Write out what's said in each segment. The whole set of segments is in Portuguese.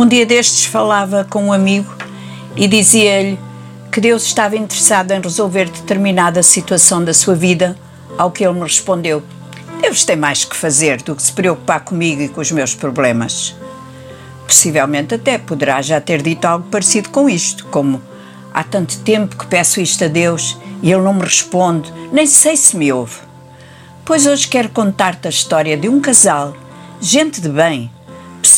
Um dia destes falava com um amigo e dizia-lhe que Deus estava interessado em resolver determinada situação da sua vida, ao que ele me respondeu: Deus tem mais que fazer do que se preocupar comigo e com os meus problemas. Possivelmente até poderá já ter dito algo parecido com isto, como há tanto tempo que peço isto a Deus e ele não me responde, nem sei se me ouve. Pois hoje quero contar-te a história de um casal, gente de bem,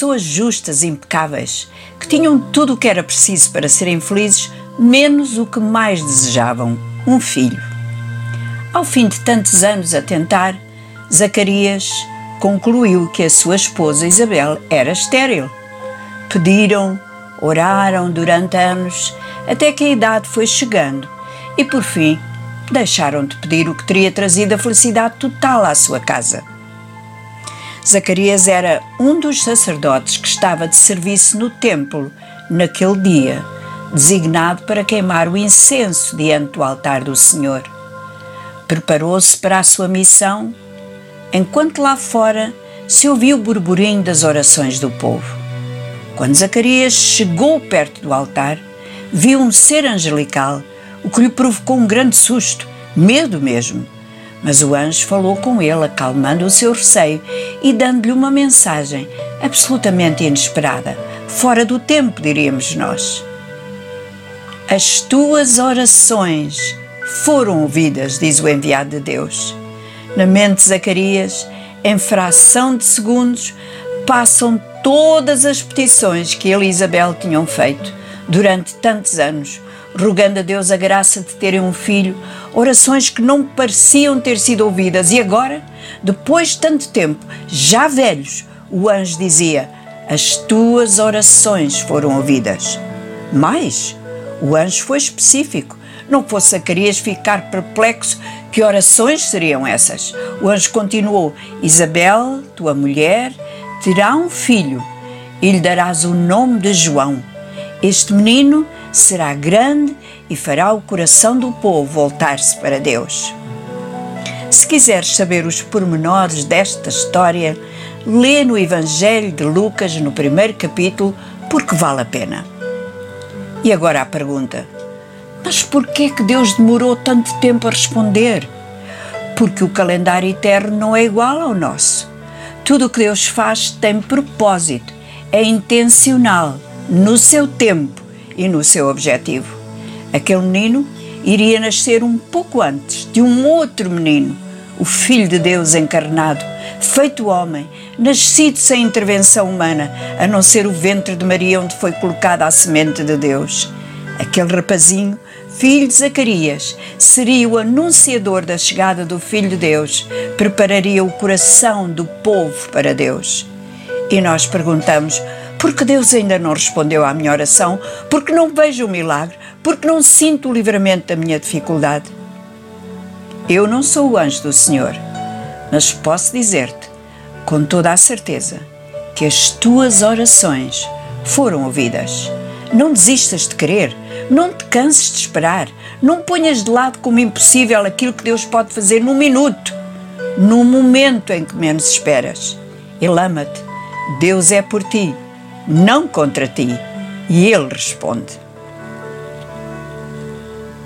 pessoas justas e impecáveis, que tinham tudo o que era preciso para serem felizes, menos o que mais desejavam: um filho. Ao fim de tantos anos a tentar, Zacarias concluiu que a sua esposa Isabel era estéril. Pediram, oraram durante anos, até que a idade foi chegando e, por fim, deixaram de pedir o que teria trazido a felicidade total à sua casa. Zacarias era um dos sacerdotes que estava de serviço no templo naquele dia, designado para queimar o incenso diante do altar do Senhor. Preparou-se para a sua missão, enquanto lá fora se ouviu o burburinho das orações do povo. Quando Zacarias chegou perto do altar, viu um ser angelical, o que lhe provocou um grande susto, medo mesmo. Mas o anjo falou com ele, acalmando o seu receio e dando-lhe uma mensagem absolutamente inesperada, fora do tempo, diríamos nós. As tuas orações foram ouvidas, diz o enviado de Deus. Na mente de Zacarias, em fração de segundos, passam todas as petições que ele e Isabel tinham feito durante tantos anos, rogando a Deus a graça de terem um filho, orações que não pareciam ter sido ouvidas. E agora, depois de tanto tempo, já velhos, o anjo dizia: As tuas orações foram ouvidas. Mas o anjo foi específico. Não fosse Zacarias ficar perplexo, que orações seriam essas? O anjo continuou: Isabel, tua mulher, terá um filho e lhe darás o nome de João. Este menino será grande e fará o coração do povo voltar-se para Deus. Se quiseres saber os pormenores desta história, lê no Evangelho de Lucas, no primeiro capítulo, porque vale a pena. E agora a pergunta: mas por que é que Deus demorou tanto tempo a responder? Porque o calendário eterno não é igual ao nosso. Tudo o que Deus faz tem propósito, é intencional, no seu tempo e no seu objetivo. Aquele menino iria nascer um pouco antes de um outro menino, o Filho de Deus encarnado, feito homem, nascido sem intervenção humana, a não ser o ventre de Maria onde foi colocada a semente de Deus. Aquele rapazinho, filho de Zacarias, seria o anunciador da chegada do Filho de Deus, prepararia o coração do povo para Deus. E nós perguntamos: porque Deus ainda não respondeu à minha oração, porque não vejo o milagre, porque não sinto o livramento da minha dificuldade. Eu não sou o anjo do Senhor, mas posso dizer-te, com toda a certeza, que as tuas orações foram ouvidas. Não desistas de querer, não te canses de esperar, não ponhas de lado como impossível aquilo que Deus pode fazer num minuto, num momento em que menos esperas. Ele ama-te, Deus é por ti não contra ti. E ele responde: